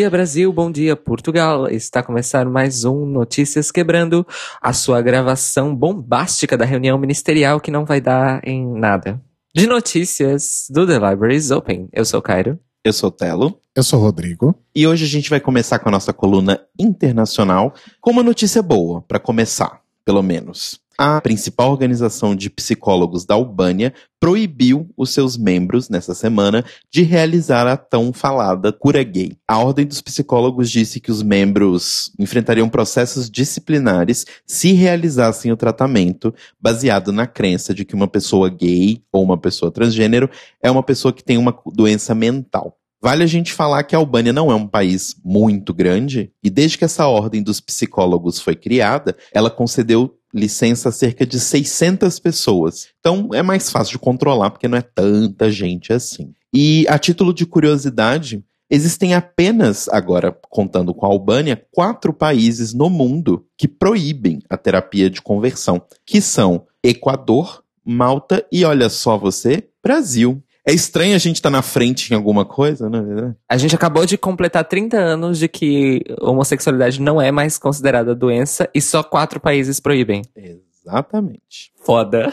Bom dia, Brasil. Bom dia, Portugal. Está começando mais um Notícias Quebrando, a sua gravação bombástica da reunião ministerial que não vai dar em nada. De notícias do The Libraries Open. Eu sou o Cairo. Eu sou o Telo. Eu sou o Rodrigo. E hoje a gente vai começar com a nossa coluna internacional com uma notícia boa, para começar, pelo menos a principal organização de psicólogos da Albânia proibiu os seus membros, nessa semana, de realizar a tão falada cura gay. A Ordem dos Psicólogos disse que os membros enfrentariam processos disciplinares se realizassem o tratamento baseado na crença de que uma pessoa gay ou uma pessoa transgênero é uma pessoa que tem uma doença mental. Vale a gente falar que a Albânia não é um país muito grande, e desde que essa ordem dos psicólogos foi criada, ela concedeu licença cerca de 600 pessoas. Então é mais fácil de controlar porque não é tanta gente assim. E a título de curiosidade, existem apenas, agora contando com a Albânia, quatro países no mundo que proíbem a terapia de conversão, que são Equador, Malta e olha só você, Brasil. É estranho a gente estar tá na frente em alguma coisa, né? A gente acabou de completar 30 anos de que homossexualidade não é mais considerada doença e só quatro países proíbem. Exatamente. Foda.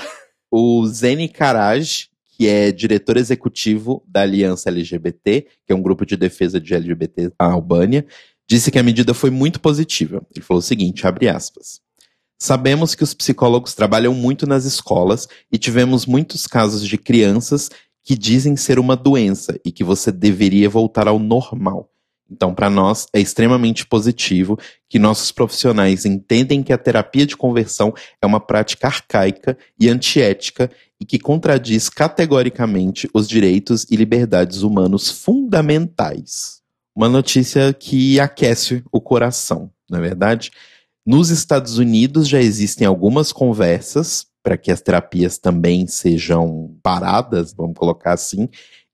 O Zeni Karaj, que é diretor executivo da Aliança LGBT, que é um grupo de defesa de LGBT na Albânia, disse que a medida foi muito positiva. Ele falou o seguinte, abre aspas. Sabemos que os psicólogos trabalham muito nas escolas e tivemos muitos casos de crianças que dizem ser uma doença e que você deveria voltar ao normal. Então, para nós, é extremamente positivo que nossos profissionais entendem que a terapia de conversão é uma prática arcaica e antiética e que contradiz categoricamente os direitos e liberdades humanos fundamentais. Uma notícia que aquece o coração, não é verdade? Nos Estados Unidos já existem algumas conversas para que as terapias também sejam paradas, vamos colocar assim.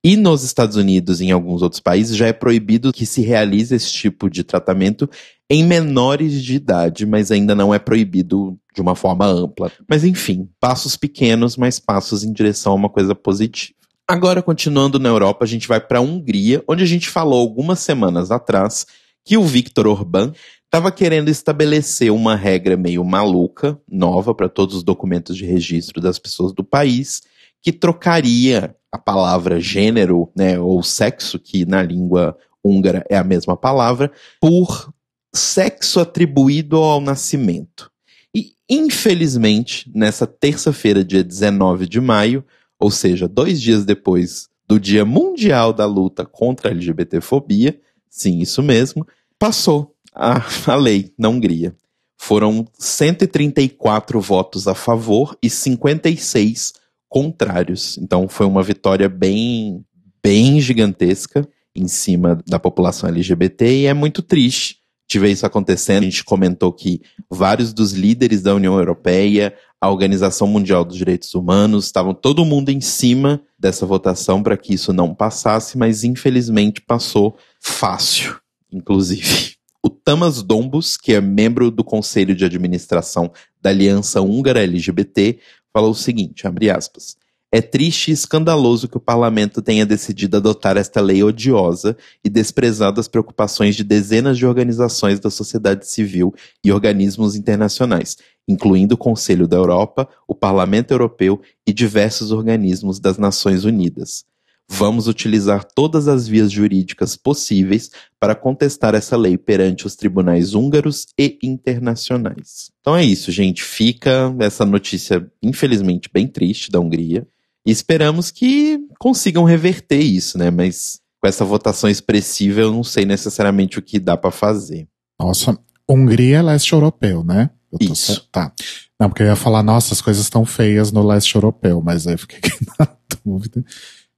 E nos Estados Unidos e em alguns outros países já é proibido que se realize esse tipo de tratamento em menores de idade, mas ainda não é proibido de uma forma ampla. Mas enfim, passos pequenos, mas passos em direção a uma coisa positiva. Agora, continuando na Europa, a gente vai para a Hungria, onde a gente falou algumas semanas atrás que o Viktor Orbán estava querendo estabelecer uma regra meio maluca, nova para todos os documentos de registro das pessoas do país, que trocaria a palavra gênero, né, ou sexo, que na língua húngara é a mesma palavra, por sexo atribuído ao nascimento. E, infelizmente, nessa terça-feira, dia 19 de maio, ou seja, dois dias depois do Dia Mundial da Luta contra a LGBTfobia, sim, isso mesmo, passou a, a lei na Hungria. Foram 134 votos a favor e 56 contrários. Então foi uma vitória bem, bem gigantesca em cima da população LGBT e é muito triste de ver isso acontecendo. A gente comentou que vários dos líderes da União Europeia, a Organização Mundial dos Direitos Humanos, estavam todo mundo em cima dessa votação para que isso não passasse, mas infelizmente passou fácil, inclusive. O Tamas Dombus, que é membro do conselho de administração da Aliança Húngara LGBT, falou o seguinte, abre aspas, é triste e escandaloso que o parlamento tenha decidido adotar esta lei odiosa e desprezado as preocupações de dezenas de organizações da sociedade civil e organismos internacionais, incluindo o Conselho da Europa, o Parlamento Europeu e diversos organismos das Nações Unidas. Vamos utilizar todas as vias jurídicas possíveis para contestar essa lei perante os tribunais húngaros e internacionais. Então é isso, gente. Fica essa notícia, infelizmente, bem triste da Hungria. E esperamos que consigam reverter isso, né? Mas com essa votação expressiva, eu não sei necessariamente o que dá para fazer. Nossa, Hungria é leste europeu, né? Isso. Tá. Não, porque eu ia falar, nossa, as coisas estão feias no leste europeu, mas aí eu fiquei na dúvida.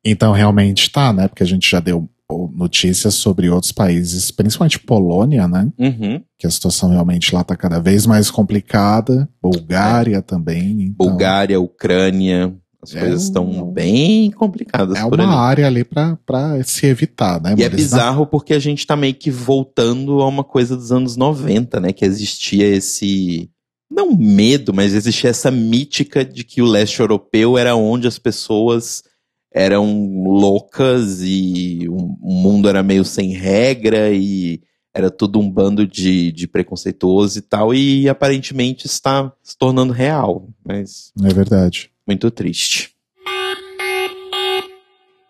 Então, realmente tá, né? Porque a gente já deu notícias sobre outros países, principalmente Polônia, né? Uhum. Que a situação realmente lá tá cada vez mais complicada. Bulgária é. também. Então... Bulgária, Ucrânia. As é coisas estão bem complicadas. É uma ali. área ali para se evitar, né? E é bizarro porque a gente tá meio que voltando a uma coisa dos anos 90, né? Que existia esse. Não medo, mas existia essa mítica de que o leste europeu era onde as pessoas eram loucas e o mundo era meio sem regra e era tudo um bando de, de preconceituoso e tal, e aparentemente está se tornando real, mas É verdade. muito triste.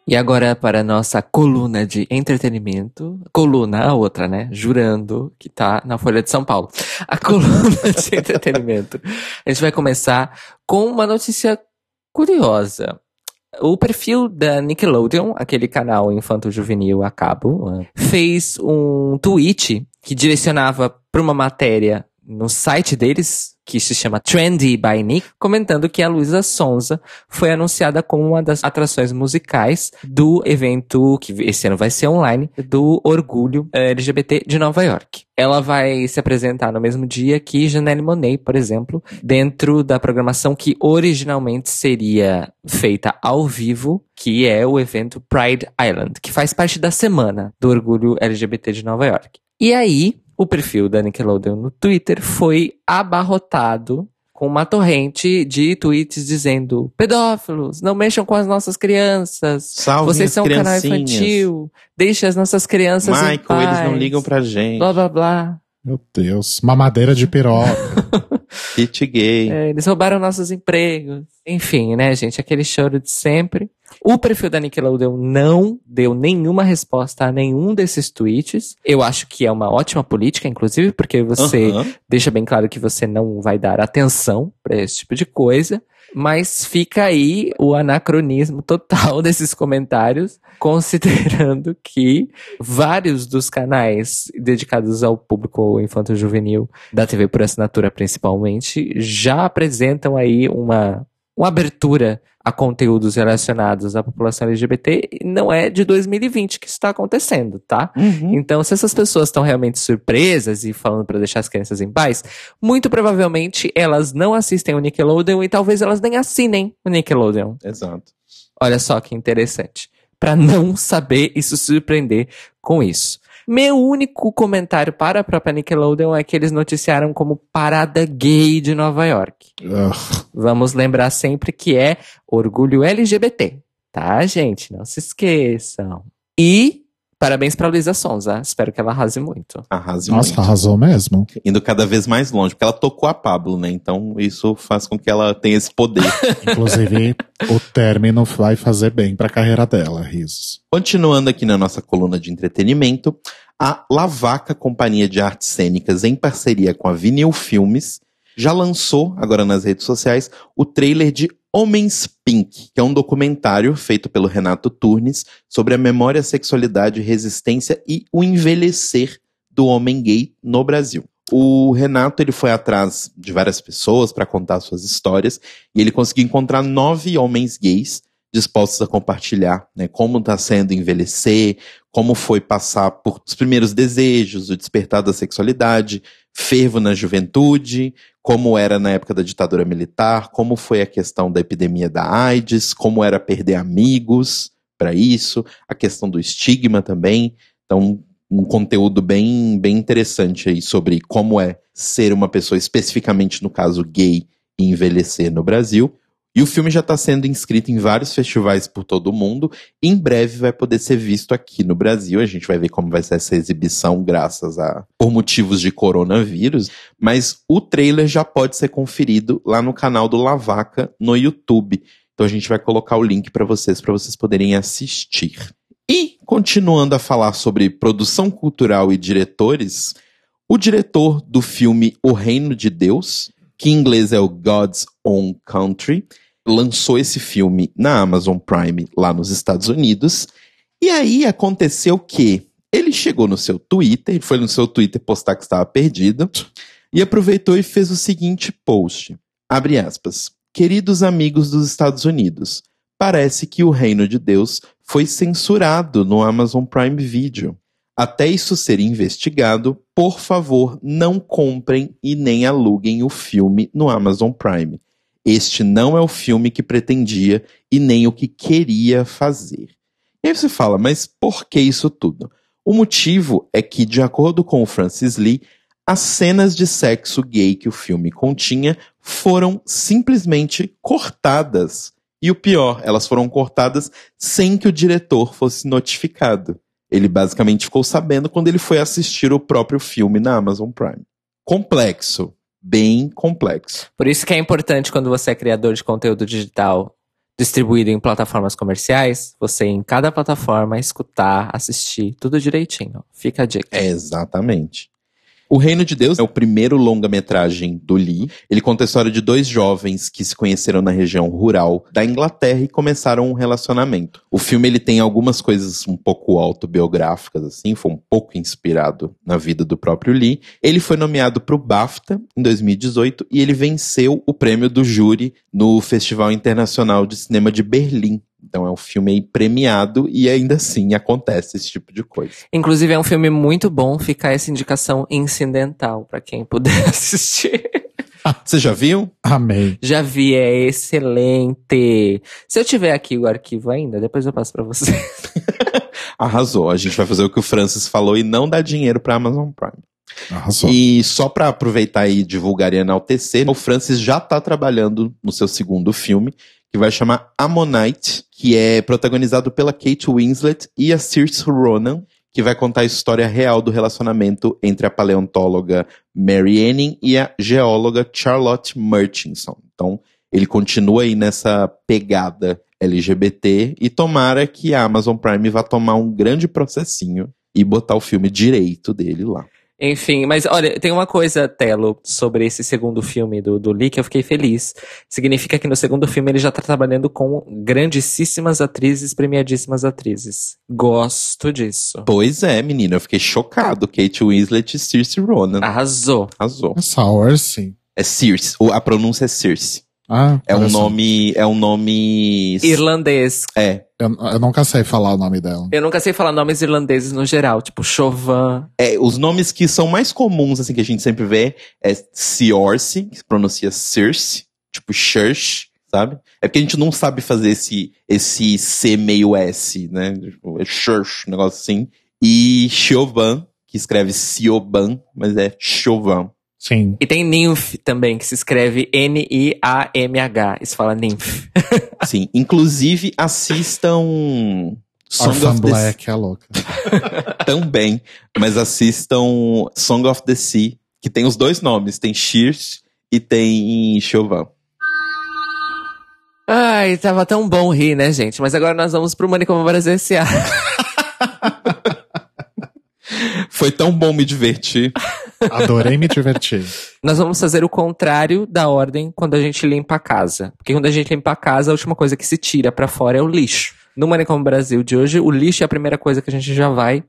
E agora para a nossa coluna de entretenimento. Coluna, a outra, né? Jurando, que tá na Folha de São Paulo. A coluna de entretenimento. A gente vai começar com uma notícia curiosa. O perfil da Nickelodeon, aquele canal infanto-juvenil a cabo, né, fez um tweet que direcionava para uma matéria no site deles, que se chama Trendy by Nick, comentando que a Luísa Sonza foi anunciada como uma das atrações musicais do evento, que esse ano vai ser online, do Orgulho eh, LGBT de Nova York. Ela vai se apresentar no mesmo dia que Janelle Monáe, por exemplo, dentro da programação que originalmente seria feita ao vivo, que é o evento Pride Island, que faz parte da semana do Orgulho LGBT de Nova York. E aí, o perfil da Nickelodeon no Twitter foi abarrotado com uma torrente de tweets dizendo pedófilos, não mexam com as nossas crianças, Salve vocês são um canal infantil, deixe as nossas crianças em Michael, eles não paz, ligam pra gente. blá blá blá. Meu Deus. Mamadeira de piroca. Kit gay. É, eles roubaram nossos empregos. Enfim, né, gente? Aquele choro de sempre. O perfil da Nickelodeon não deu nenhuma resposta a nenhum desses tweets. Eu acho que é uma ótima política, inclusive, porque você deixa bem claro que você não vai dar atenção pra esse tipo de coisa. Mas fica aí o anacronismo total desses comentários, considerando que vários dos canais dedicados ao público infanto-juvenil da TV por assinatura principalmente já apresentam aí uma, uma abertura a conteúdos relacionados à população LGBT não é de 2020 que isso está acontecendo, tá? Uhum. Então, se essas pessoas estão realmente surpresas e falando pra deixar as crianças em paz, muito provavelmente elas não assistem o Nickelodeon e talvez elas nem assinem o Nickelodeon. Exato. Olha só que interessante. Pra não saber e se surpreender com isso. Meu único comentário para a própria Nickelodeon é que eles noticiaram como parada gay de Nova York. Ugh. Vamos lembrar sempre que é orgulho LGBT, tá, gente? Não se esqueçam. E parabéns pra Luísa Sonza. Espero que ela arrase muito. Arrase Nossa, muito. arrasou mesmo. Indo cada vez mais longe, porque ela tocou a Pablo, né? Então isso faz com que ela tenha esse poder. Inclusive, o término vai fazer bem pra carreira dela, risos. Continuando aqui na nossa coluna de entretenimento, a Lavaca Companhia de Artes Cênicas, em parceria com a Vinil Filmes, já lançou, agora nas redes sociais, o trailer de Homens Pink, que é um documentário feito pelo Renato Turnes sobre a memória, sexualidade, resistência e o envelhecer do homem gay no Brasil. O Renato ele foi atrás de várias pessoas para contar suas histórias e ele conseguiu encontrar nove homens gays dispostos a compartilhar né, como está sendo envelhecer, como foi passar por os primeiros desejos, o despertar da sexualidade, fervo na juventude, como era na época da ditadura militar, como foi a questão da epidemia da AIDS, como era perder amigos para isso, a questão do estigma também. Então, um conteúdo bem, bem interessante aí sobre como é ser uma pessoa, especificamente no caso gay, e envelhecer no Brasil. E o filme já está sendo inscrito em vários festivais por todo o mundo. Em breve vai poder ser visto aqui no Brasil. A gente vai ver como vai ser essa exibição, graças a. por motivos de coronavírus. Mas o trailer já pode ser conferido lá no canal do Lavaca no YouTube. Então a gente vai colocar o link para vocês, para vocês poderem assistir. E, continuando a falar sobre produção cultural e diretores, o diretor do filme O Reino de Deus, que em inglês é o God's Own Country, lançou esse filme na Amazon Prime lá nos Estados Unidos. E aí aconteceu que ele chegou no seu Twitter, foi no seu Twitter postar que estava perdido, e aproveitou e fez o seguinte post. Abre aspas. Queridos amigos dos Estados Unidos, parece que o Reino de Deus foi censurado no Amazon Prime Video. Até isso ser investigado, por favor, não comprem e nem aluguem o filme no Amazon Prime. Este não é o filme que pretendia e nem o que queria fazer. E aí você fala, mas por que isso tudo? O motivo é que, de acordo com o Francis Lee, as cenas de sexo gay que o filme continha foram simplesmente cortadas. E o pior, elas foram cortadas sem que o diretor fosse notificado. Ele basicamente ficou sabendo quando ele foi assistir o próprio filme na Amazon Prime. Complexo. Bem complexo. Por isso que é importante quando você é criador de conteúdo digital distribuído em plataformas comerciais, você em cada plataforma escutar, assistir, tudo direitinho. Fica a dica. É, exatamente. O Reino de Deus é o primeiro longa-metragem do Lee. Ele conta a história de dois jovens que se conheceram na região rural da Inglaterra e começaram um relacionamento. O filme ele tem algumas coisas um pouco autobiográficas assim, foi um pouco inspirado na vida do próprio Lee. Ele foi nomeado para o BAFTA em 2018 e ele venceu o prêmio do júri no Festival Internacional de Cinema de Berlim então é um filme aí premiado e ainda assim acontece esse tipo de coisa. Inclusive é um filme muito bom, fica essa indicação incidental para quem puder assistir. Ah, você já viu? Amei. Já vi, é excelente. Se eu tiver aqui o arquivo ainda, depois eu passo para você. Arrasou. A gente vai fazer o que o Francis falou e não dar dinheiro para Amazon Prime. Arrasou. E só para aproveitar e divulgar e enaltecer, o Francis já tá trabalhando no seu segundo filme, que vai chamar Ammonite, que é protagonizado pela Kate Winslet e a Saoirse Ronan, que vai contar a história real do relacionamento entre a paleontóloga Mary Anning e a geóloga Charlotte Murchison. Então, ele continua aí nessa pegada LGBT e tomara que a Amazon Prime vá tomar um grande processinho e botar o filme direito dele lá. Enfim, mas olha, tem uma coisa, Telo, sobre esse segundo filme do, do Lee que eu fiquei feliz. Significa que no segundo filme ele já tá trabalhando com grandíssimas atrizes, premiadíssimas atrizes. Gosto disso. Pois é, menina, eu fiquei chocado. Kate Winslet e Circe Ronan. Arrasou. Arrasou. É Source. É Circe, a pronúncia é Circe. Ah, É um nome, é um nome... Irlandês. É, Eu, eu nunca sei falar o nome dela. Eu nunca sei falar nomes irlandeses no geral, tipo Chauvin. é, os nomes que são mais comuns, assim, que a gente sempre vê, é Ciorce, que se pronuncia Circe, tipo Church, sabe? É porque a gente não sabe fazer esse, esse C meio S, né? Tipo, É Church, um negócio assim. E Chauvin, que escreve Cioban, mas é Chauvin. Sim. E tem Nymph também, que se escreve N-I-A-M-H. Isso fala Nymph. Sim, inclusive assistam Song Orphan of the Black é louca. também, mas assistam Song of the Sea, que tem os dois nomes, tem Shears e tem Chauvin. Ai, tava tão bom rir, né, gente? Mas agora nós vamos pro Manicômio Brasil S.A. Foi tão bom me divertir. Adorei me divertir. Nós vamos fazer o contrário da ordem quando a gente limpa a casa. Porque quando a gente limpa a casa, a última coisa que se tira pra fora é o lixo. No Manicômio Brasil de hoje, o lixo é a primeira coisa que a gente já vai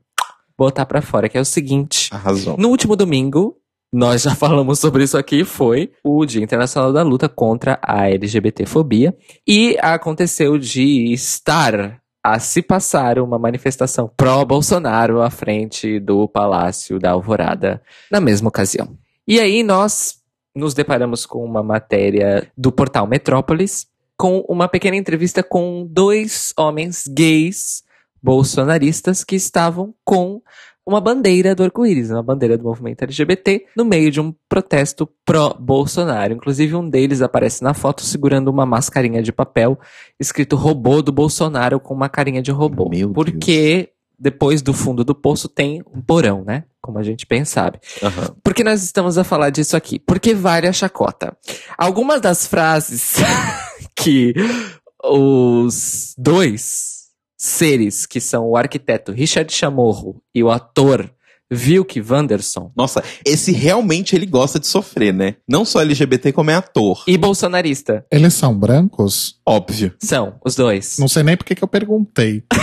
botar pra fora, que é o seguinte. Arrasou. No último domingo, nós já falamos sobre isso aqui, foi o Dia Internacional da Luta contra a LGBTfobia. E aconteceu de estar a se passar uma manifestação pró-Bolsonaro à frente do Palácio da Alvorada na mesma ocasião. E aí nós nos deparamos com uma matéria do portal Metrópolis, com uma pequena entrevista com dois homens gays bolsonaristas que estavam com uma bandeira do arco-íris, uma bandeira do movimento LGBT, no meio de um protesto pró-Bolsonaro. Inclusive, um deles aparece na foto segurando uma mascarinha de papel, escrito robô do Bolsonaro com uma carinha de robô. Meu Porque depois do fundo do poço tem um porão, né? Como a gente bem sabe. Aham. Por que nós estamos a falar disso aqui? Porque vale a chacota. Algumas das frases que os dois seres, que são o arquiteto Richard Chamorro e o ator Vilk Wanderson, Nossa, esse realmente ele gosta de sofrer, né? Não só LGBT, como é ator. e bolsonarista, Eles são brancos? Óbvio. são os dois. Não sei nem por que eu perguntei.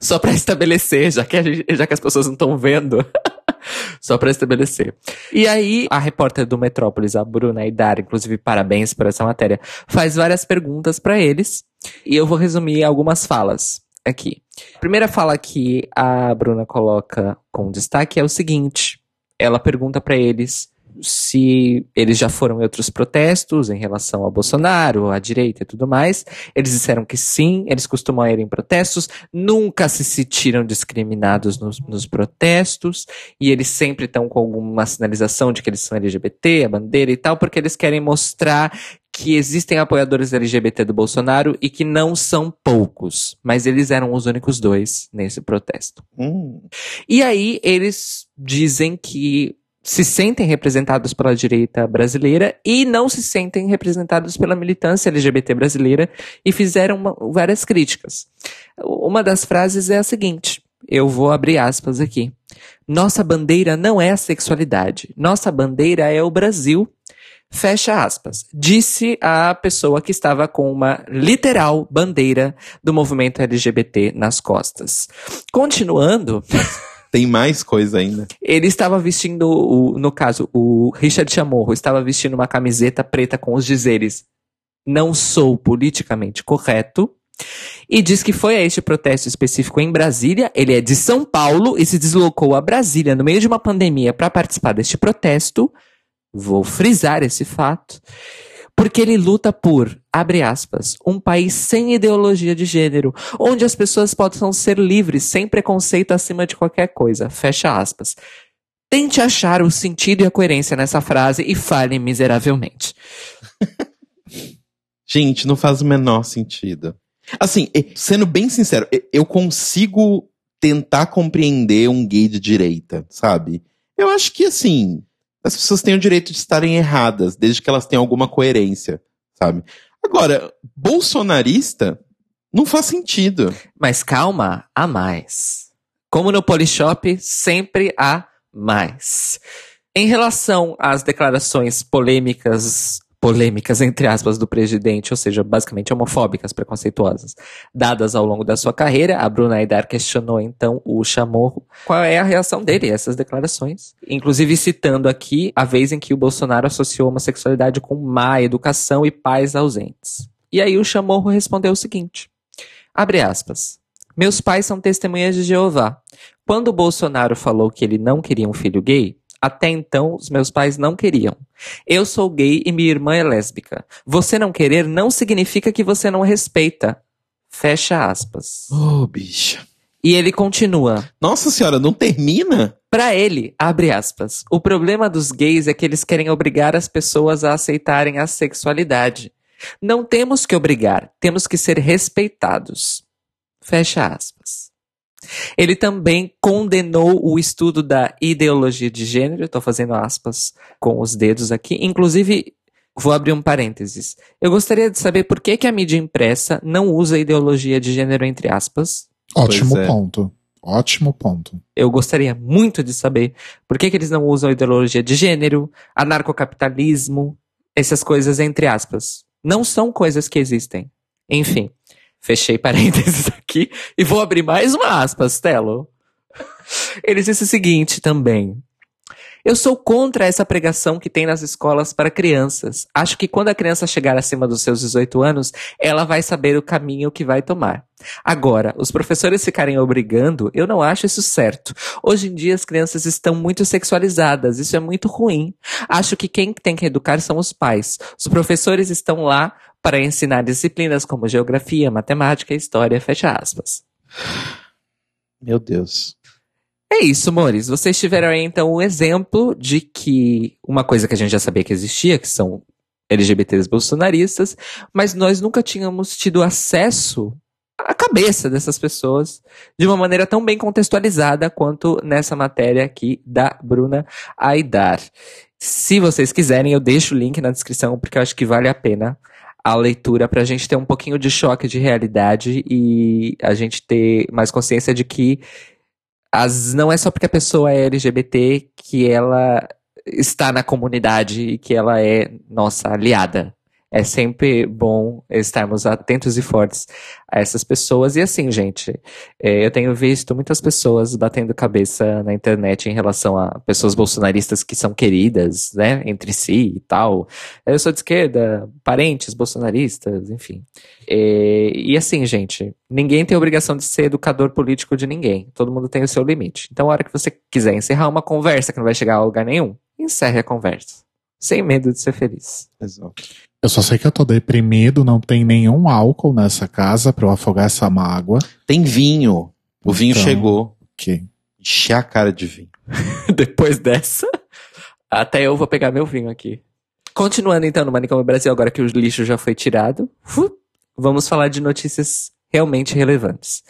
Só pra estabelecer, já que, a gente- já que as pessoas não estão vendo. Só pra estabelecer. E aí, a repórter do Metrópolis, a Bruna Idar, inclusive parabéns por essa matéria, faz várias perguntas pra eles. E eu vou resumir algumas falas aqui. A primeira fala que a Bruna coloca com destaque é o seguinte: ela pergunta pra eles se eles já foram em outros protestos em relação ao Bolsonaro, à direita e tudo mais. Eles disseram que sim, eles costumam ir em protestos, nunca se sentiram discriminados nos, nos protestos, e eles sempre estão com alguma sinalização de que eles são LGBT, a bandeira e tal, porque eles querem mostrar que existem apoiadores LGBT do Bolsonaro e que não são poucos, mas eles eram os únicos dois nesse protesto. Hum. E aí eles dizem que se sentem representados pela direita brasileira e não se sentem representados pela militância LGBT brasileira e fizeram uma- várias críticas. Uma das frases é a seguinte: eu vou abrir aspas aqui. Nossa bandeira não é a sexualidade. Nossa bandeira é o Brasil. Fecha aspas. Disse a pessoa que estava com uma literal bandeira do movimento LGBT nas costas. Continuando, Tem mais coisa ainda. ele estava vestindo, o, no caso, o Richard Chamorro estava vestindo uma camiseta preta com os dizeres não sou politicamente correto. E diz que foi a este protesto específico em Brasília. Ele é de São Paulo e se deslocou a Brasília no meio de uma pandemia para participar deste protesto. Vou frisar esse fato. Porque ele luta por, abre aspas, um país sem ideologia de gênero, onde as pessoas possam ser livres, sem preconceito acima de qualquer coisa. Fecha aspas. Tente achar o sentido e a coerência nessa frase e fale miseravelmente. Gente, não faz o menor sentido. Assim, sendo bem sincero, eu consigo tentar compreender um gay de direita, sabe? Eu acho que, assim, as pessoas têm o direito de estarem erradas, desde que elas tenham alguma coerência, sabe? Agora, bolsonarista não faz sentido. Mas calma, há mais. Como no Polishop, sempre há mais. Em relação às declarações polêmicas, polêmicas entre aspas, do presidente, ou seja, basicamente homofóbicas, preconceituosas, dadas ao longo da sua carreira, a Bruna Aidar questionou então o Chamorro qual é a reação dele a essas declarações. Inclusive citando aqui a vez em que o Bolsonaro associou homossexualidade com má educação e pais ausentes. E aí o Chamorro respondeu o seguinte: Abre aspas. Meus pais são testemunhas de Jeová. Quando o Bolsonaro falou que ele não queria um filho gay, até então os meus pais não queriam. Eu sou gay e minha irmã é lésbica. Você não querer não significa que você não respeita. Fecha aspas. Ô, bicha. E ele continua. Nossa senhora, não termina? Pra ele, abre aspas, o problema dos gays é que eles querem obrigar as pessoas a aceitarem a sexualidade. Não temos que obrigar, temos que ser respeitados. Fecha aspas. Ele também condenou o estudo da ideologia de gênero, estou fazendo aspas com os dedos aqui. Inclusive, vou abrir um parênteses. Eu gostaria de saber por que, que a mídia impressa não usa ideologia de gênero entre aspas, Ótimo é. ponto. Ótimo ponto. eu gostaria muito de saber por que, que eles não usam ideologia de gênero, anarcocapitalismo, essas coisas entre aspas. Não são coisas que existem. Enfim, fechei parênteses aqui e vou abrir mais uma aspas, Telo. Ele disse o seguinte também. Eu sou contra essa pregação que tem nas escolas para crianças. Acho que quando a criança chegar acima dos seus 18 anos, ela vai saber o caminho que vai tomar. Agora, os professores ficarem obrigando, eu não acho isso certo. Hoje em dia as crianças estão muito sexualizadas, isso é muito ruim. Acho que quem tem que educar são os pais. Os professores estão lá para ensinar disciplinas como geografia, matemática história, fecha aspas. Meu Deus. É isso, amores. Vocês tiveram aí então o exemplo de que uma coisa que a gente já sabia que existia, que são LGBTs bolsonaristas, mas nós nunca tínhamos tido acesso à cabeça dessas pessoas de uma maneira tão bem contextualizada quanto nessa matéria aqui da Bruna Aidar. Se vocês quiserem, eu deixo o link na descrição, porque eu acho que vale a pena a leitura pra gente ter um pouquinho de choque de realidade e a gente ter mais consciência de que as, não é só porque a pessoa é LGBT que ela está na comunidade e que ela é nossa aliada. É sempre bom estarmos atentos e fortes a essas pessoas. E assim, gente, é, eu tenho visto muitas pessoas batendo cabeça na internet em relação a pessoas bolsonaristas que são queridas, né, entre si e tal. Eu sou de esquerda, parentes bolsonaristas, enfim. É, e assim, gente, ninguém tem obrigação de ser educador político de ninguém. Todo mundo tem o seu limite. Então, a hora que você quiser encerrar uma conversa que não vai chegar a lugar nenhum, encerre a conversa. Sem medo de ser feliz. Exato. Eu só sei que eu tô deprimido, não tem nenhum álcool nessa casa pra eu afogar essa mágoa. Tem vinho. O vinho Então. chegou. Que Encher a cara de vinho. Depois dessa, até eu vou pegar meu vinho aqui. Continuando então no Manicômio Brasil, agora que o lixo já foi tirado, vamos falar de notícias realmente relevantes.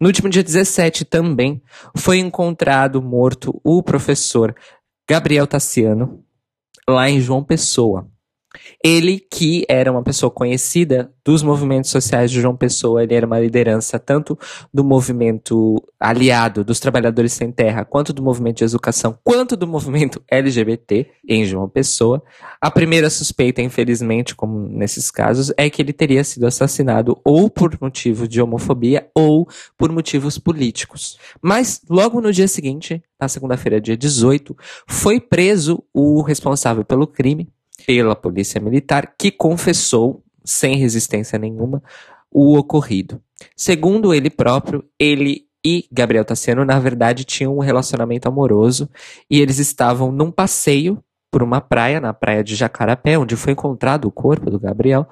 No último dia 17 também foi encontrado morto o professor Gabriel Tassiano, lá em João Pessoa. Ele, que era uma pessoa conhecida dos movimentos sociais de João Pessoa, ele era uma liderança tanto do movimento aliado dos trabalhadores sem terra, quanto do movimento de educação, quanto do movimento LGBT em João Pessoa. A primeira suspeita, infelizmente, como nesses casos, é que ele teria sido assassinado ou por motivo de homofobia ou por motivos políticos. Mas logo no dia seguinte, na segunda-feira, dia 18, foi preso o responsável pelo crime, pela polícia militar, que confessou, sem resistência nenhuma, o ocorrido. Segundo ele próprio, ele e Gabriel Tassiano, na verdade, tinham um relacionamento amoroso e eles estavam num passeio por uma praia, na praia de Jacarapé, onde foi encontrado o corpo do Gabriel.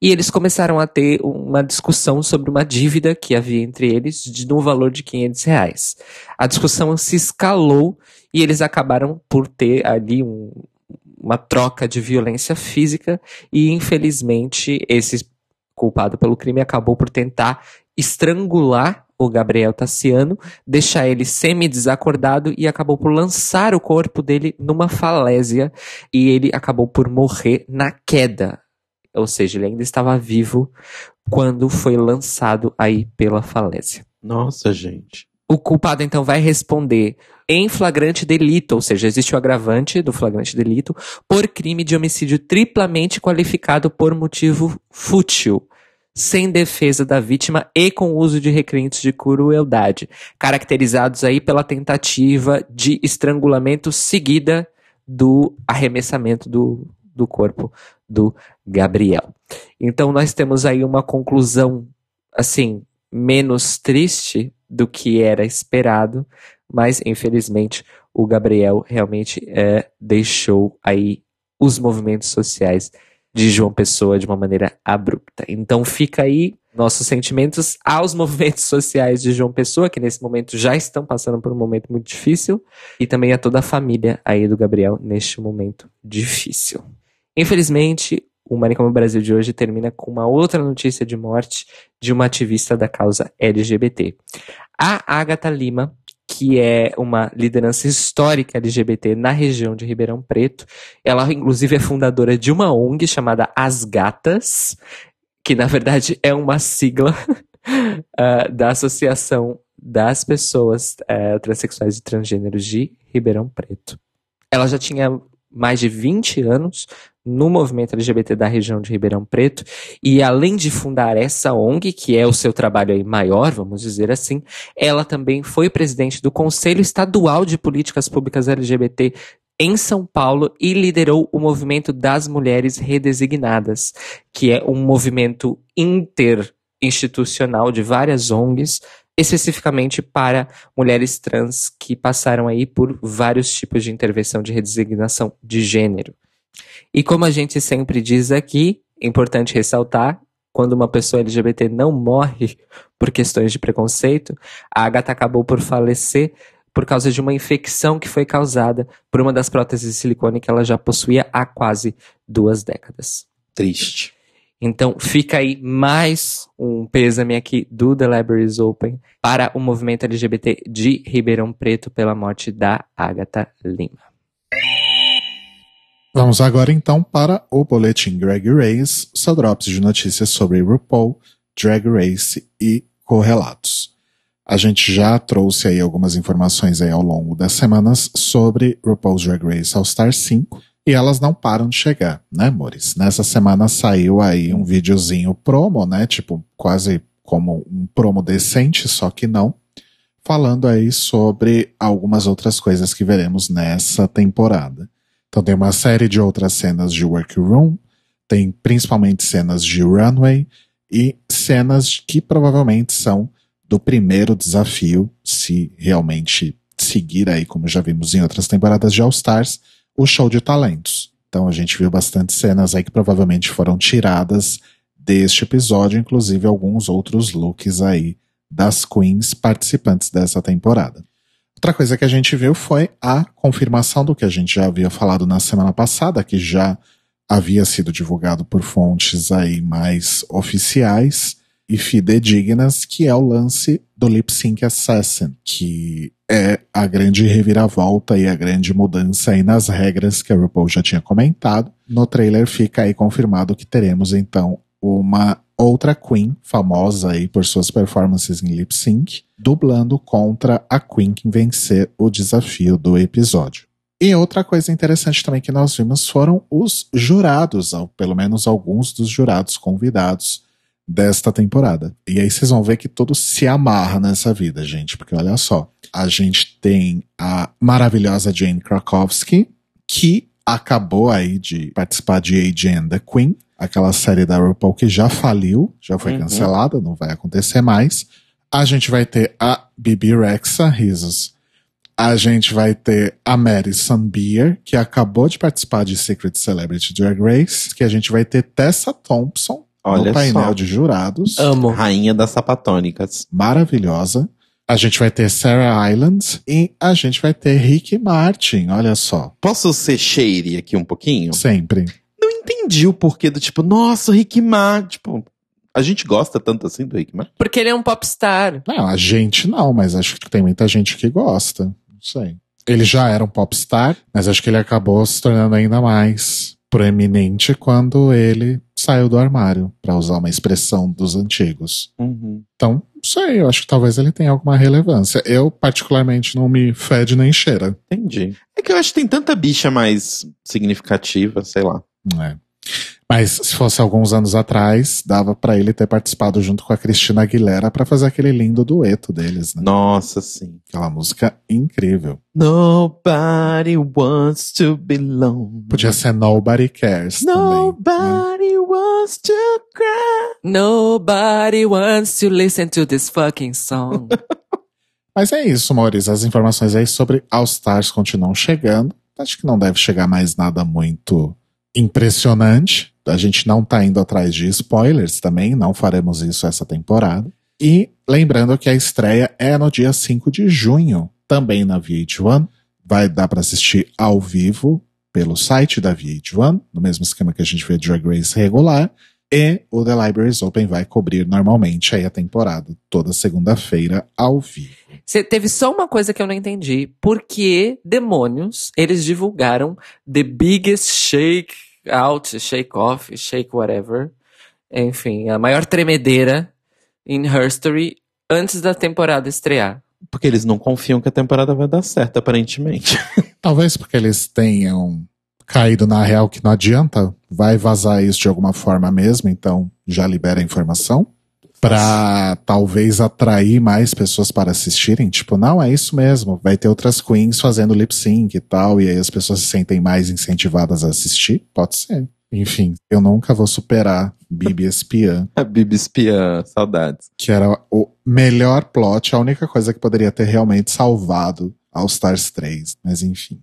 E eles começaram a ter uma discussão sobre uma dívida que havia entre eles de no valor de 500 reais. A discussão se escalou e eles acabaram por ter ali um, uma troca de violência física e infelizmente esse culpado pelo crime acabou por tentar estrangular o Gabriel Tassiano, deixar ele semi-desacordado e acabou por lançar o corpo dele numa falésia e ele acabou por morrer na queda. Ou seja, ele ainda estava vivo quando foi lançado aí pela falésia. Nossa, gente. O culpado então vai responder em flagrante delito, ou seja, existe o agravante do flagrante delito por crime de homicídio triplamente qualificado por motivo fútil, sem defesa da vítima e com uso de requintes de crueldade, caracterizados aí pela tentativa de estrangulamento seguida do arremessamento do, do corpo do Gabriel. Então nós temos aí uma conclusão assim menos triste do que era esperado, mas infelizmente o Gabriel realmente é, deixou aí os movimentos sociais de João Pessoa de uma maneira abrupta. Então fica aí nossos sentimentos aos movimentos sociais de João Pessoa, que nesse momento já estão passando por um momento muito difícil, e também a toda a família aí do Gabriel neste momento difícil. Infelizmente, o Manicômio Brasil de hoje termina com uma outra notícia de morte de uma ativista da causa LGBT. A Agatha Lima, que é uma liderança histórica LGBT na região de Ribeirão Preto. Ela, inclusive, é fundadora de uma ONG chamada As Gatas, que na verdade é uma sigla uh, da Associação das Pessoas uh, Transsexuais e Transgêneros de Ribeirão Preto. Ela já tinha mais de 20 anos no movimento LGBT da região de Ribeirão Preto. E além de fundar essa ONG, que é o seu trabalho aí maior, vamos dizer assim, ela também foi presidente do Conselho Estadual de Políticas Públicas LGBT em São Paulo e liderou o movimento das mulheres redesignadas, que é um movimento interinstitucional de várias ONGs especificamente para mulheres trans que passaram aí por vários tipos de intervenção de redesignação de gênero. E como a gente sempre diz aqui, é importante ressaltar, quando uma pessoa LGBT não morre por questões de preconceito, a Agatha acabou por falecer por causa de uma infecção que foi causada por uma das próteses de silicone que ela já possuía há quase duas décadas. Triste. Então fica aí mais um pêsame aqui do The Libraries Open para o movimento LGBT de Ribeirão Preto pela morte da Agatha Lima. Vamos agora então para o boletim Drag Race, seu drops de notícias sobre RuPaul, Drag Race e correlatos. A gente já trouxe aí algumas informações aí ao longo das semanas sobre RuPaul's Drag Race All Star 5 e elas não param de chegar, né, amores? Nessa semana saiu aí um videozinho promo, né, tipo quase como um promo decente, só que não, falando aí sobre algumas outras coisas que veremos nessa temporada. Então tem uma série de outras cenas de workroom, tem principalmente cenas de runway e cenas que provavelmente são do primeiro desafio, se realmente seguir aí, como já vimos em outras temporadas de All Stars, o show de talentos. Então a gente viu bastante cenas aí que provavelmente foram tiradas deste episódio, inclusive alguns outros looks aí das queens participantes dessa temporada. Outra coisa que a gente viu foi a confirmação do que a gente já havia falado na semana passada, que já havia sido divulgado por fontes aí mais oficiais e fidedignas, que é o lance do Lip Sync Assassin, que é a grande reviravolta e a grande mudança aí nas regras que a RuPaul já tinha comentado. No trailer fica aí confirmado que teremos então uma outra Queen, famosa aí por suas performances em lip sync, dublando contra a Queen que vencer o desafio do episódio. E outra coisa interessante também que nós vimos foram os jurados, ou pelo menos alguns dos jurados convidados desta temporada. E aí vocês vão ver que tudo se amarra nessa vida, gente, porque olha só, a gente tem a maravilhosa Jane Krakowski, que acabou aí de participar de Age and the Queen, aquela série da RuPaul que já faliu, já foi uhum. cancelada, não vai acontecer mais. A gente vai ter a Bibi Rexa, risos. A gente vai ter a Mary Sunbeer, que acabou de participar de Secret Celebrity Drag Race, que a gente vai ter Tessa Thompson Olha no painel só. de jurados. Amo. Rainha das sapatônicas. Maravilhosa. A gente vai ter Sarah Island e a gente vai ter Rick Martin, olha só. Posso ser shady aqui um pouquinho? Sempre entendi o porquê do tipo, nossa, o Rick Martin. Tipo, a gente gosta tanto assim do Rick Martin? Porque ele é um popstar. Não, a gente não, mas acho que tem muita gente que gosta. Não sei. Ele já era um popstar, mas acho que ele acabou se tornando ainda mais proeminente quando ele saiu do armário, para usar uma expressão dos antigos. Uhum. Então, não sei, eu acho que talvez ele tenha alguma relevância. Eu, particularmente, não me fede nem cheira. Entendi. É que eu acho que tem tanta bicha mais significativa, sei lá. É. Mas se fosse alguns anos atrás, dava para ele ter participado junto com a Cristina Aguilera para fazer aquele lindo dueto deles, né? Nossa, sim. Aquela música incrível. Nobody wants to belong. Podia ser Nobody Cares. Nobody também, né? wants to cry. Nobody wants to listen to this fucking song. Mas é isso, Maurício. As informações aí sobre All Stars continuam chegando. Acho que não deve chegar mais nada muito impressionante. A gente não tá indo atrás de spoilers também, não faremos isso essa temporada. E lembrando que a estreia é no dia 5 de junho, também na VH1. Vai dar para assistir ao vivo pelo site da VH1, no mesmo esquema que a gente vê Drag Race regular. E o The Libraries Open vai cobrir normalmente aí a temporada, toda segunda-feira, ao vivo. Você teve só uma coisa que eu não entendi. Por que demônios eles divulgaram The Biggest Shake Out, Shake Off, Shake Whatever? Enfim, a maior tremedeira in history antes da temporada estrear. Porque eles não confiam que a temporada vai dar certo, aparentemente. Talvez porque eles tenham caído na real que não adianta, vai vazar isso de alguma forma mesmo, então já libera a informação. Pra talvez atrair mais pessoas para assistirem, tipo, não, é isso mesmo, vai ter outras queens fazendo lip sync e tal, e aí as pessoas se sentem mais incentivadas a assistir? Pode ser. Enfim, eu nunca vou superar Bibi Espiã. a Bibi Espiã, saudades. Que era o melhor plot, a única coisa que poderia ter realmente salvado All Stars 3, mas enfim.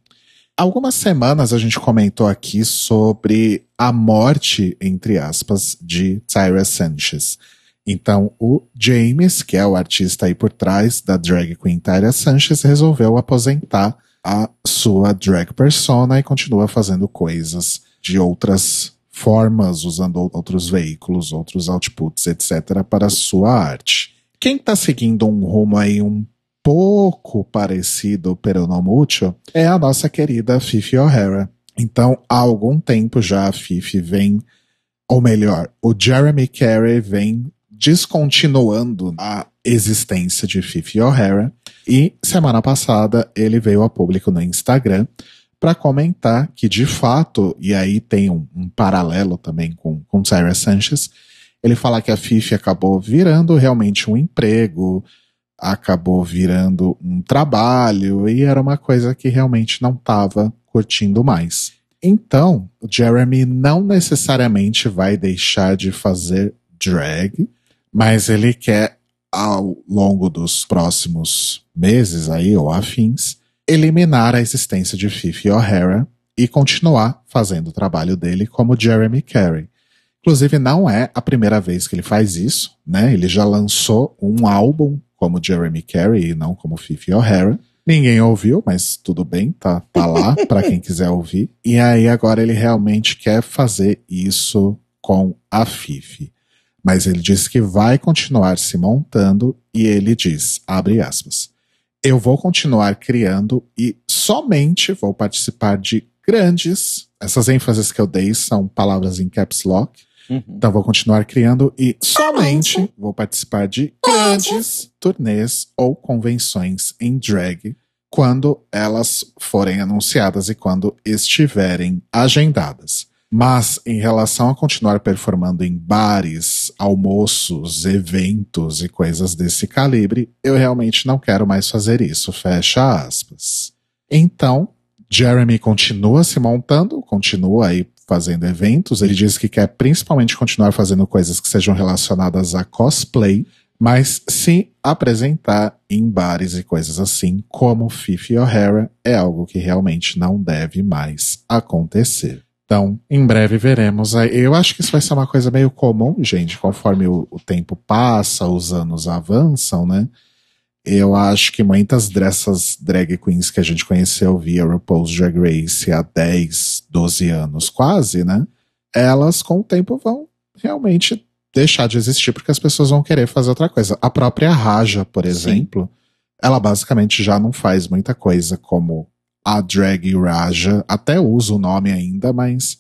Algumas semanas a gente comentou aqui sobre a morte, entre aspas, de Tyra Sanchez. Então, o James, que é o artista aí por trás da drag queen Tyra Sanchez, resolveu aposentar a sua drag persona e continua fazendo coisas de outras formas, usando outros veículos, outros outputs, etc., para a sua arte. Quem está seguindo um rumo aí um pouco parecido, pero no mucho, é a nossa querida Fifi O'Hara. Então, há algum tempo já a Fifi vem, ou melhor, o Jeremy Carey vem descontinuando a existência de Fifi O'Hara. E semana passada ele veio a público no Instagram para comentar que de fato, e aí tem um, um paralelo também com, com Sarah Sanchez, ele fala que a Fifi acabou virando realmente um emprego, acabou virando um trabalho e era uma coisa que realmente não estava curtindo mais. Então, o Jeremy não necessariamente vai deixar de fazer drag, mas ele quer, ao longo dos próximos meses aí, ou afins, eliminar a existência de Fifi O'Hara e continuar fazendo o trabalho dele como Jeremy Carey. Inclusive, não é a primeira vez que ele faz isso, né? Ele já lançou um álbum como Jeremy Carey e não como Fifi O'Hara. Ninguém ouviu, mas tudo bem, tá, tá lá para quem quiser ouvir. E aí agora ele realmente quer fazer isso com a Fifi. Mas ele diz que vai continuar se montando e ele diz, abre aspas, eu vou continuar criando e somente vou participar de grandes, essas ênfases que eu dei são palavras em caps lock, Uhum. então vou continuar criando e somente vou participar de grandes turnês ou convenções em drag quando elas forem anunciadas e quando estiverem agendadas. Mas em relação a continuar performando em bares, almoços, eventos e coisas desse calibre, eu realmente não quero mais fazer isso. Fecha aspas. Então, Jeremy continua se montando, continua aí fazendo eventos. Ele diz que quer principalmente continuar fazendo coisas que sejam relacionadas a cosplay, mas se apresentar em bares e coisas assim, como Fifi O'Hara, é algo que realmente não deve mais acontecer. Então, em breve veremos. Eu acho que isso vai ser uma coisa meio comum, gente, conforme o, o tempo passa, os anos avançam, né? Eu acho que muitas dessas drag queens que a gente conheceu via RuPaul's Drag Race há 10, 12 anos quase, né? Elas com o tempo vão realmente deixar de existir porque as pessoas vão querer fazer outra coisa. A própria Raja, por exemplo, ela basicamente já não faz muita coisa como a drag Raja, até usa o nome ainda, mas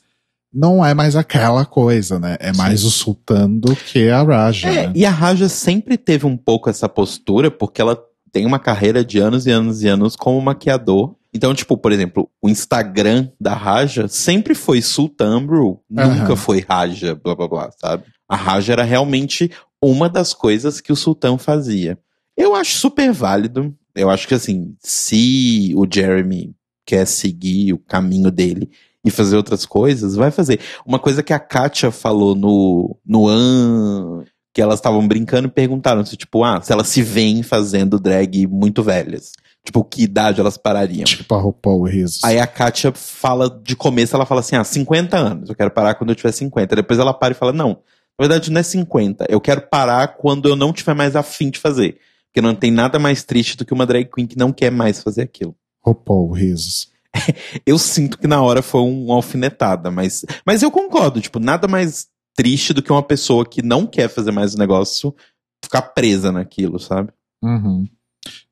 não é mais aquela coisa, né? É mais o sultano do que a Raja, É, né? e a Raja sempre teve um pouco essa postura, porque ela tem uma carreira de anos e anos e anos como maquiador. Então, tipo, por exemplo, o Instagram da Raja sempre foi Sultan Brew, nunca foi Raja, blá blá blá, sabe? A Raja era realmente uma das coisas que o Sultan fazia. Eu acho super válido. Eu acho que, assim, se o Jeremy quer seguir o caminho dele e fazer outras coisas, vai fazer. Uma coisa que a Katia falou no, no An, que elas estavam brincando e perguntaram se, tipo, ah, se elas se veem fazendo drag muito velhas. Tipo, que idade elas parariam. Tipo a RuPaul Risos. Aí a Katia fala, de começo, ela fala assim, ah, 50 anos, eu quero parar quando eu tiver 50. Depois ela para e fala, não, na verdade não é 50, eu quero parar quando eu não tiver mais afim de fazer. Porque não tem nada mais triste do que uma drag queen que não quer mais fazer aquilo. RuPaul Risos. Eu sinto que na hora foi um- uma alfinetada, mas, mas eu concordo, tipo, nada mais triste do que uma pessoa que não quer fazer mais o negócio ficar presa naquilo, sabe? Uhum.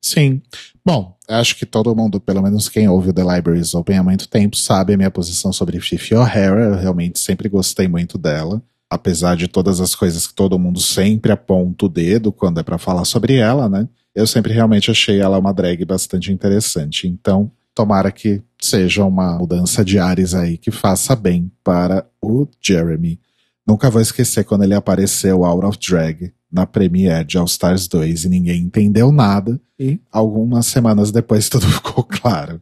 Sim. Bom, acho que todo mundo, pelo menos quem ouve o The Libraries Open há muito tempo, sabe a minha posição sobre Fifi O'Hara. Eu realmente sempre gostei muito dela. Apesar de todas as coisas que todo mundo sempre aponta o dedo quando é pra falar sobre ela, né? Eu sempre realmente achei ela uma drag bastante interessante. Então, tomara que seja uma mudança de ares aí que faça bem para o Jeremy. Nunca vou esquecer quando ele apareceu out of drag na premiere de All Stars 2 e ninguém entendeu nada. E algumas semanas depois tudo ficou claro.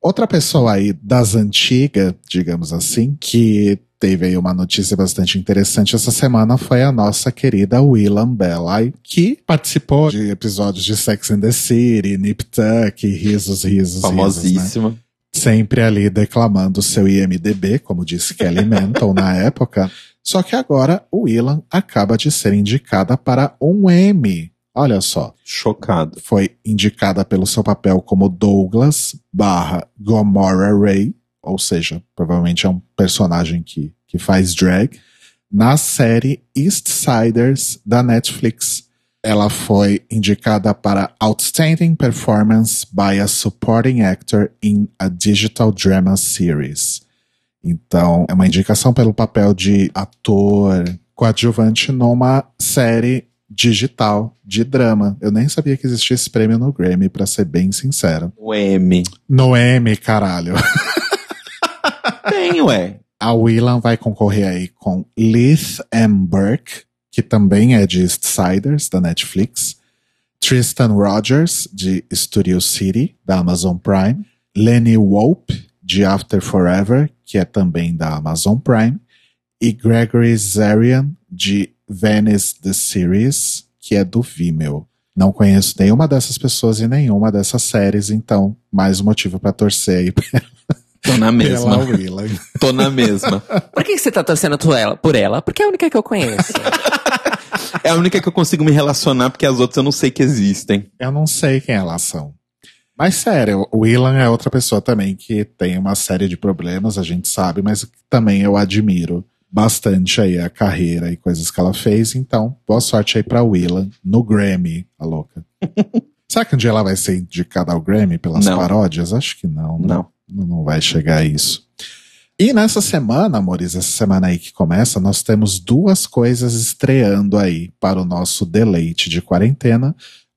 Outra pessoa aí das antigas, digamos assim, que teve aí uma notícia bastante interessante essa semana foi a nossa querida Willam Belli, que participou de episódios de Sex and the City, Nip Tuck, risos, risos, risos, né? Sempre ali declamando seu IMDB, como disse Kelly Mental na época. Só que agora o Willan acaba de ser indicada para um Emmy. Olha só, Chocado. foi indicada pelo seu papel como Douglas barra Gomorrah Ray, ou seja, provavelmente é um personagem que, que faz drag, na série East Siders da Netflix. Ela foi indicada para Outstanding Performance by a Supporting Actor in a Digital Drama Series. Então, é uma indicação pelo papel de ator coadjuvante numa série digital de drama. Eu nem sabia que existia esse prêmio no Grammy, pra ser bem sincero. O M. No Emmy, caralho. Tem, ué. A Willan vai concorrer aí com Liz M. Burke, que também é de Eastsiders, da Netflix. Tristan Rogers, de Studio City, da Amazon Prime. Lenny Wolpe, de After Forever, que é também da Amazon Prime. E Gregory Zarian, de Venice The Series, que é do Vimeo. Não conheço nenhuma dessas pessoas e nenhuma dessas séries, então mais um motivo pra torcer aí Tô na mesma. Tô na mesma. Por que que você tá torcendo por ela? Porque é a única que eu conheço. É a única que eu consigo me relacionar, porque as outras eu não sei que existem. Eu não sei quem elas são. Mas sério, o Ilan é outra pessoa também que tem uma série de problemas, a gente sabe, mas também eu admiro bastante aí a carreira e coisas que ela fez. Então, boa sorte aí pra Willan no Grammy, a louca. Será que um dia ela vai ser indicada ao Grammy pelas Não. paródias? Acho que não. né? Não. Não vai chegar a isso. E nessa semana, amores, essa semana aí que começa, nós temos duas coisas estreando aí para o nosso deleite de quarentena.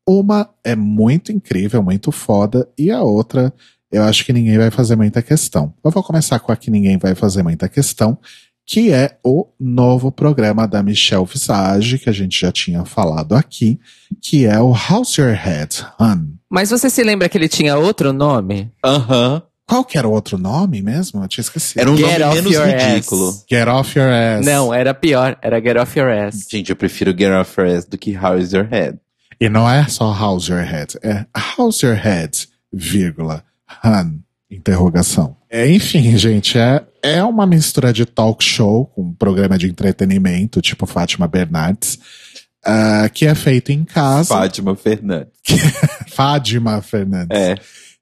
Uma é muito incrível, muito foda, e a outra eu acho que ninguém vai fazer muita questão. Eu vou começar com a que ninguém vai fazer muita questão, que é o novo programa da Michelle Visage, que a gente já tinha falado aqui, que é o House Your Head, Hun. Mas você se lembra que ele tinha outro nome? Aham. Qual que era o outro nome mesmo? Eu tinha esquecido. Era um Get nome off menos your ridículo. ass. Get Off Your Ass. Não, era pior. Era Get Off Your Ass. Gente, eu prefiro Get Off Your Ass do que How Is Your Head. E não é só House Your Head, é House Your Head, vírgula, Hun, interrogação. É, enfim, gente, é, é uma mistura de talk show com um programa de entretenimento, tipo Fátima Bernardes, ah, que é feito em casa. Fátima Fernandes. Fátima Fernandes. É.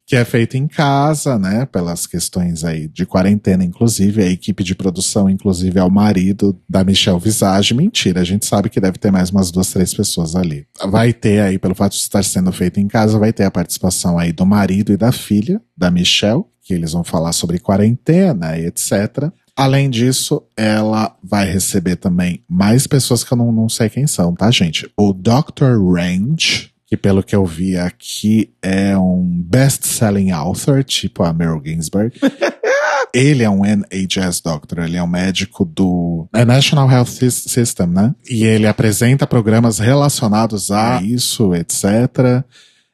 que é feito em casa, né, pelas questões aí de quarentena, inclusive, a equipe de produção, inclusive, é o marido da Michelle Visage. Mentira, a gente sabe que deve ter mais umas duas, três pessoas ali. Vai ter aí, pelo fato de estar sendo feito em casa, vai ter a participação aí do marido e da filha da Michelle, que eles vão falar sobre quarentena e etc. Além disso, ela vai receber também mais pessoas que eu não, não sei quem são, tá, gente? O Dr. Range, que pelo que eu vi aqui é um best-selling author, tipo a Meryl Ginsburg. Ele é um NHS doctor, ele é um médico do é National Health Sys- System, né? E ele apresenta programas relacionados a isso, etc.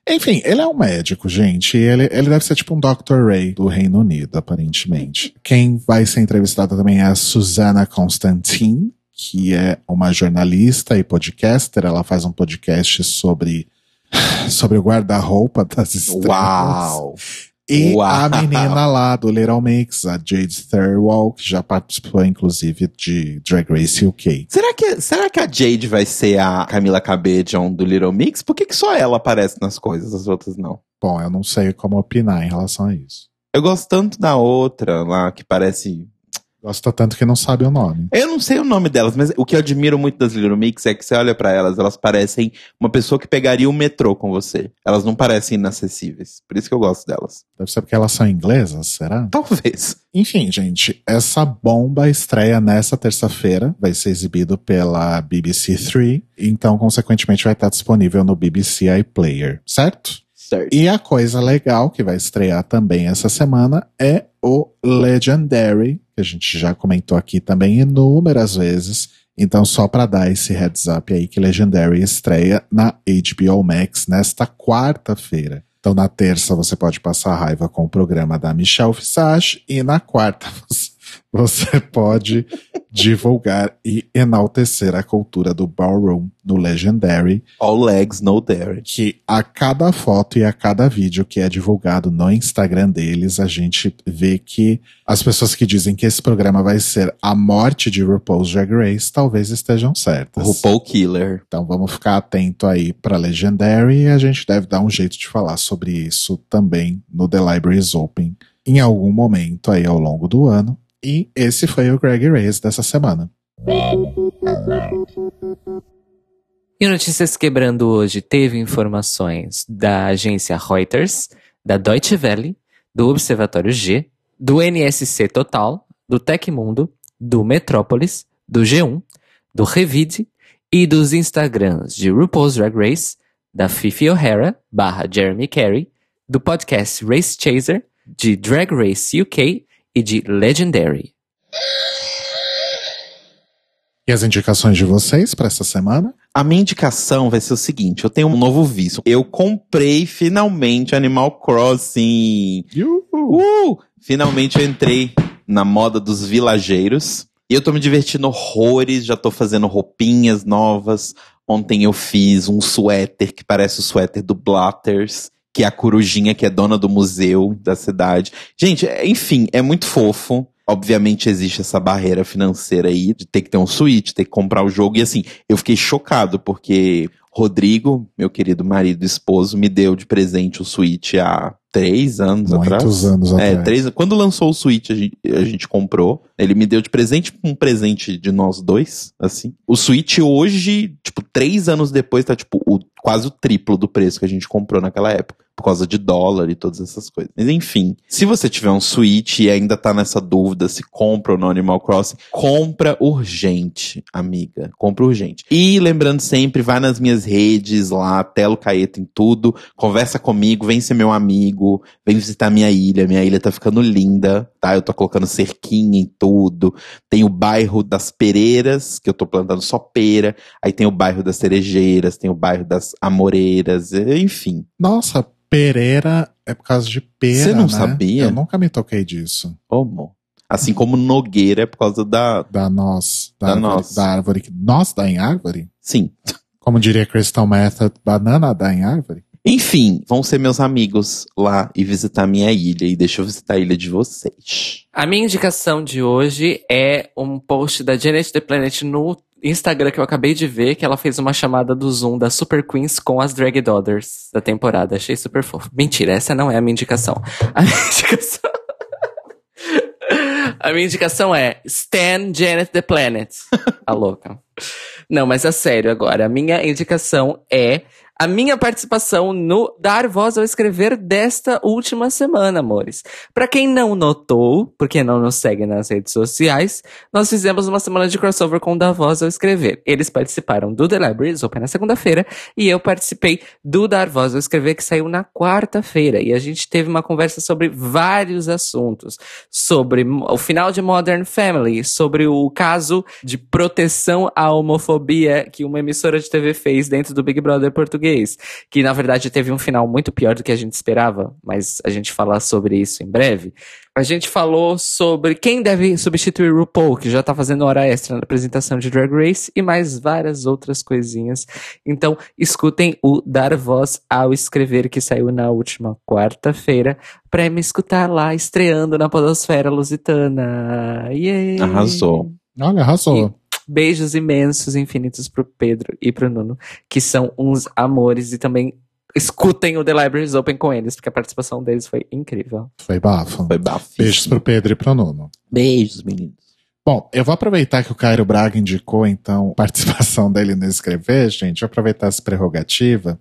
Enfim, ele é um médico, gente. Ele, ele deve ser tipo um Dr. Ray do Reino Unido, aparentemente. Quem vai ser entrevistada também é a Susana Constantine, que é uma jornalista e podcaster. Ela faz um podcast sobre, sobre o guarda-roupa das estrelas. Uau! E Uau. a menina lá do Little Mix, a Jade Thirlwall, que já participou, inclusive, de Drag Race UK. Será que, será que a Jade vai ser a Camila Cabedion do Little Mix? Por que, que só ela aparece nas coisas, as outras não? Bom, eu não sei como opinar em relação a isso. Eu gosto tanto da outra lá, que parece. Gosta tanto que não sabe o nome. Eu não sei o nome delas, mas o que eu admiro muito das Little Mix é que você olha pra elas, elas parecem uma pessoa que pegaria o metrô com você. Elas não parecem inacessíveis. Por isso que eu gosto delas. Deve ser porque elas são inglesas, será? Talvez. Enfim, gente, essa bomba estreia nessa terça-feira, vai ser exibido pela BBC Three, então, consequentemente, vai estar disponível no BBC iPlayer, certo? Certo. E a coisa legal que vai estrear também essa semana é o Legendary, que a gente já comentou aqui também inúmeras vezes. Então, só para dar esse heads up aí que Legendary estreia na HBO Max nesta quarta-feira. Então, na terça você pode passar raiva com o programa da Michelle Visage e na quarta você- você pode divulgar e enaltecer a cultura do ballroom no Legendary All legs, no dairy. que a cada foto e a cada vídeo que é divulgado no Instagram deles, a gente vê que as pessoas que dizem que esse programa vai ser a morte de RuPaul's Drag Race talvez estejam certas. RuPaul Killer. Então vamos ficar atento aí para Legendary e a gente deve dar um jeito de falar sobre isso também no The Libraries Open em algum momento aí ao longo do ano. E esse foi o Greg Race dessa semana. E Notícias Quebrando hoje teve informações da agência Reuters, da Deutsche Welle, do Observatório G, do NSC Total, do Tecmundo, do Metrópolis, do G1, do Revide e dos Instagrams de RuPaul's Drag Race, da Fifi O'Hara, barra Jeremy Carey, do podcast Race Chaser, de Drag Race UK e de Legendary. E as indicações de vocês para essa semana? A minha indicação vai ser o seguinte: eu tenho um novo vício. Eu comprei finalmente Animal Crossing. Uh! Finalmente eu entrei na moda dos vilageiros. E eu tô me divertindo horrores, já tô fazendo roupinhas novas. Ontem eu fiz um suéter que parece o suéter do Blatters, que é a corujinha que é dona do museu da cidade. Gente, é- enfim, é muito fofo. Obviamente existe essa barreira financeira aí de ter que ter um Switch, ter que comprar o jogo. E assim, eu fiquei chocado porque Rodrigo, meu querido marido e esposo, me deu de presente o Switch há três anos Muitos atrás. anos É, atrás. três, quando lançou o Switch, a gente, a gente comprou. Ele me deu de presente um presente de nós dois, assim. O Switch hoje, tipo, três anos depois, tá tipo o, quase o triplo do preço que a gente comprou naquela época. Por causa de dólar e todas essas coisas. Mas enfim, se você tiver um Switch e ainda tá nessa dúvida se compra ou não Animal Crossing, compra urgente, amiga. Compra urgente. E lembrando sempre, vai nas minhas redes lá, Telo Caeta em tudo, conversa comigo, vem ser meu amigo, vem visitar minha ilha. Minha ilha tá ficando linda, tá? Eu tô colocando cerquinha em tudo. Tem o bairro das pereiras, que eu tô plantando só pera. Aí tem o bairro das cerejeiras, tem o bairro das amoreiras, enfim. Nossa, Pereira é por causa de pera, Você não né? sabia? Eu nunca me toquei disso. Como? Assim como Nogueira é por causa da. Da noz. Da, Da árvore, noz. Da árvore. Noz dá em árvore? Sim. Como diria Crystal Method, banana dá em árvore? Enfim, vão ser meus amigos lá e visitar minha ilha. E deixa eu visitar a ilha de vocês. A minha indicação de hoje é um post da Janet The Planet no Instagram que eu acabei de ver, que ela fez uma chamada do Zoom da Super Queens com as Drag Daughters da temporada. Achei super fofo. Mentira, essa não é a minha indicação. A minha indicação. A minha indicação é Stan Janet The Planet. A louca. Não, mas a sério agora. A minha indicação é a minha participação no Dar Voz ao Escrever desta última semana, amores. Pra quem não notou, porque não nos segue nas redes sociais, nós fizemos uma semana de crossover com o Dar Voz ao Escrever. Eles participaram do The Libraries Open na segunda-feira e eu participei do Dar Voz ao Escrever que saiu na quarta-feira. E a gente teve uma conversa sobre vários assuntos. Sobre o final de Modern Family, sobre o caso de proteção à homofobia que uma emissora de TV fez dentro do Big Brother português. Que na verdade teve um final muito pior do que a gente esperava, mas a gente falar sobre isso em breve. A gente falou sobre quem deve substituir RuPaul, que já tá fazendo hora extra na apresentação de Drag Race, e mais várias outras coisinhas. Então, escutem o Dar Voz ao Escrever, que saiu na última quarta-feira, pra me escutar lá, estreando na Podosfera Lusitana. Yay! Arrasou. Olha, arrasou. Beijos imensos, infinitos pro Pedro e pro Nuno, que são uns amores, e também escutem o The Libraries Open com eles, porque a participação deles foi incrível. Foi bafo. Foi bafo. Beijos pro Pedro e pro Nuno. Beijos, meninos. Bom, eu vou aproveitar que o Cairo Braga indicou, então, a participação dele no Escrever, gente, vou aproveitar essa prerrogativa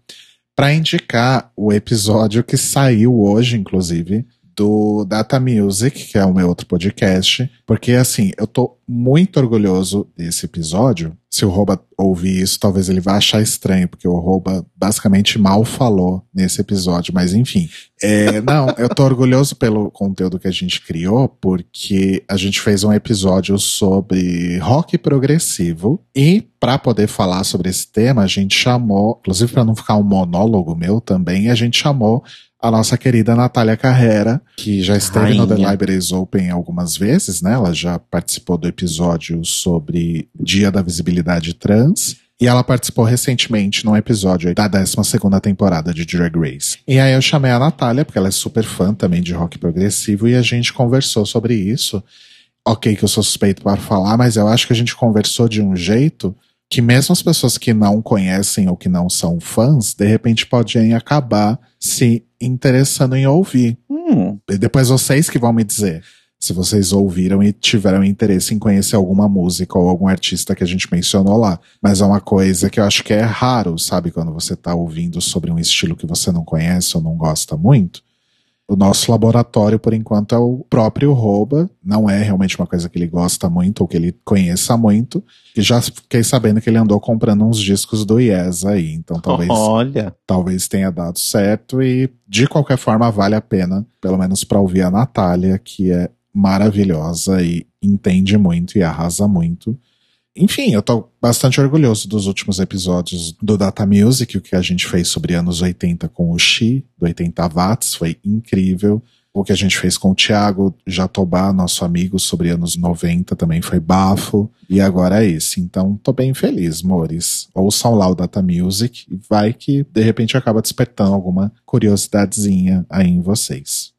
para indicar o episódio que saiu hoje, inclusive, do Data Music, que é o meu outro podcast, porque, assim, eu tô muito orgulhoso desse episódio. Se o Roba ouvir isso, talvez ele vá achar estranho, porque o Roba basicamente mal falou nesse episódio, mas enfim. É, não, eu tô orgulhoso pelo conteúdo que a gente criou, porque a gente fez um episódio sobre rock progressivo e para poder falar sobre esse tema, a gente chamou, inclusive para não ficar um monólogo meu também, a gente chamou a nossa querida Natália Carrera, que já esteve no The Rainha. Libraries Open algumas vezes, né? Ela já participou do episódio sobre Dia da Visibilidade Trans. E ela participou recentemente num episódio aí da 12 temporada de Drag Race. E aí eu chamei a Natália, porque ela é super fã também de rock progressivo, e a gente conversou sobre isso. Ok, que eu sou suspeito para falar, mas eu acho que a gente conversou de um jeito que mesmo as pessoas que não conhecem ou que não são fãs, de repente podem acabar se interessando em ouvir. Hum, E depois vocês que vão me dizer se vocês ouviram e tiveram interesse em conhecer alguma música ou algum artista que a gente mencionou lá. Mas é uma coisa que eu acho que é raro, sabe? Quando você tá ouvindo sobre um estilo que você não conhece ou não gosta muito. O nosso laboratório, por enquanto, é o próprio Roba. Não é realmente uma coisa que ele gosta muito ou que ele conheça muito. E já fiquei sabendo que ele andou comprando uns discos do Yes aí. Então talvez olha. talvez tenha dado certo e de qualquer forma vale a pena, pelo menos para ouvir a Natália, que é maravilhosa e entende muito e arrasa muito. Enfim, eu tô bastante orgulhoso dos últimos episódios do Data Music, o que a gente fez sobre anos 80 com o Xi, do 80 watts, foi incrível. O que a gente fez com o Thiago Jatobá, nosso amigo, sobre anos 90, também foi bafo. E agora é esse. Então, tô bem feliz, mores. Ouçam lá o Data Music e vai que, de repente, acaba despertando alguma curiosidadezinha aí em vocês.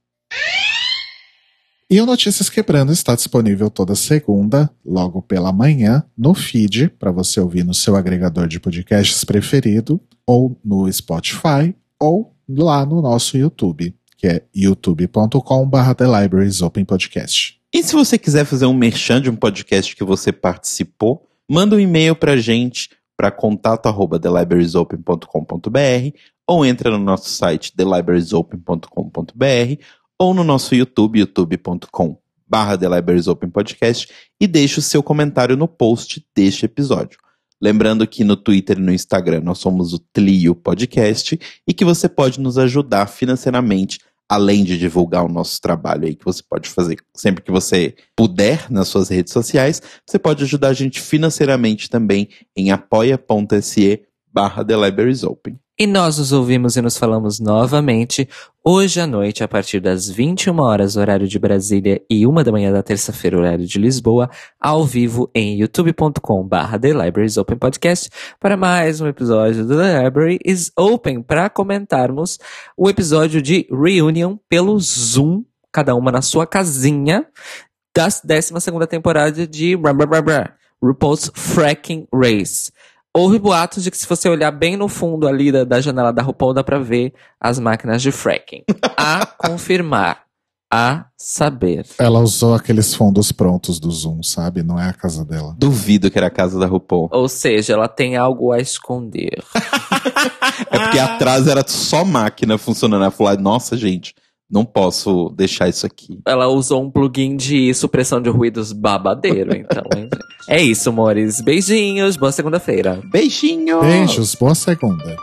E o Notícias Quebrando está disponível toda segunda, logo pela manhã, no feed, para você ouvir no seu agregador de podcasts preferido, ou no Spotify, ou lá no nosso YouTube, que é youtube.com.br The Libraries Open Podcast. E se você quiser fazer um merchan de um podcast que você participou, manda um e-mail pra gente para contato@thelibrariesopen.com.br ou entra no nosso site thelibrariesopen.com.br ou no nosso YouTube, youtube.com barra The Libraries Open Podcast e deixe o seu comentário no post deste episódio. Lembrando que no Twitter e no Instagram nós somos o Tlio Podcast e que você pode nos ajudar financeiramente além de divulgar o nosso trabalho aí que você pode fazer sempre que você puder nas suas redes sociais, você pode ajudar a gente financeiramente também em apoia.se barra The Libraries Open. E nós nos ouvimos e nos falamos novamente hoje à noite, a partir das 21 horas, horário de Brasília, e uma da manhã da terça-feira, horário de Lisboa, ao vivo em youtube.com/barra The Libraries Open Podcast, para mais um episódio do The Library is Open, para comentarmos o episódio de Reunion pelo Zoom, cada uma na sua casinha, da 12 temporada de RuPaul's Fracking Race. Houve boatos de que se você olhar bem no fundo ali da, da janela da RuPaul, dá pra ver as máquinas de fracking. A confirmar. A saber. Ela usou aqueles fundos prontos do Zoom, sabe? Não é a casa dela. Duvido que era a casa da RuPaul. Ou seja, ela tem algo a esconder. é porque atrás era só máquina funcionando. Ela falou, nossa, gente, não posso deixar isso aqui. Ela usou um plugin de supressão de ruídos babadeiro, então. é isso, amores. Beijinhos, boa segunda-feira. Beijinhos! Beijos, boa segunda.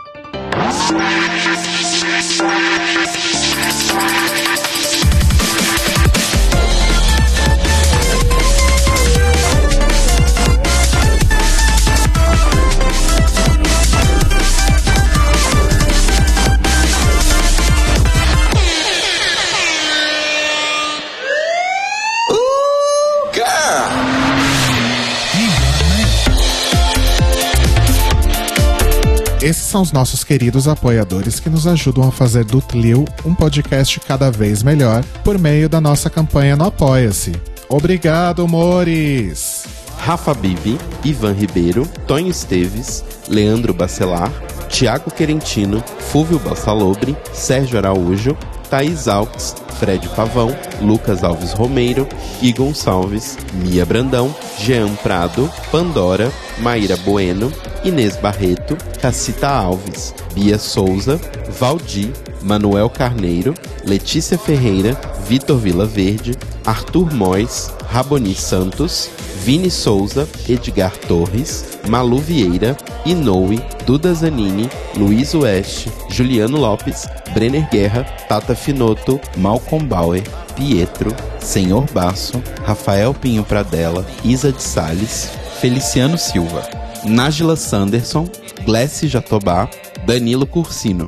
Esses são os nossos queridos apoiadores que nos ajudam a fazer do Tlio um podcast cada vez melhor por meio da nossa campanha no Apoia-se. Obrigado, Mores! Rafa Bibi, Ivan Ribeiro, Tonho Esteves, Leandro Bacelar, Tiago Querentino, Fúvio Bassalobre, Sérgio Araújo, Thaís Alves, Fred Pavão, Lucas Alves Romeiro, Gui Gonçalves, Mia Brandão, Jean Prado, Pandora, Maíra Bueno, Inês Barreto, Cacita Alves, Bia Souza, Valdir, Manuel Carneiro, Letícia Ferreira, Vitor Vila Verde, Arthur Mois, Raboni Santos, Vini Souza, Edgar Torres, Malu Vieira, Inoue, Duda Zanini, Luiz Oeste, Juliano Lopes, Brenner Guerra, Tata Finoto, Malcolm Bauer, Pietro, Senhor Basso, Rafael Pinho Pradella, Isa de Sales, Feliciano Silva, Nájila Sanderson, Glessi Jatobá, Danilo Cursino.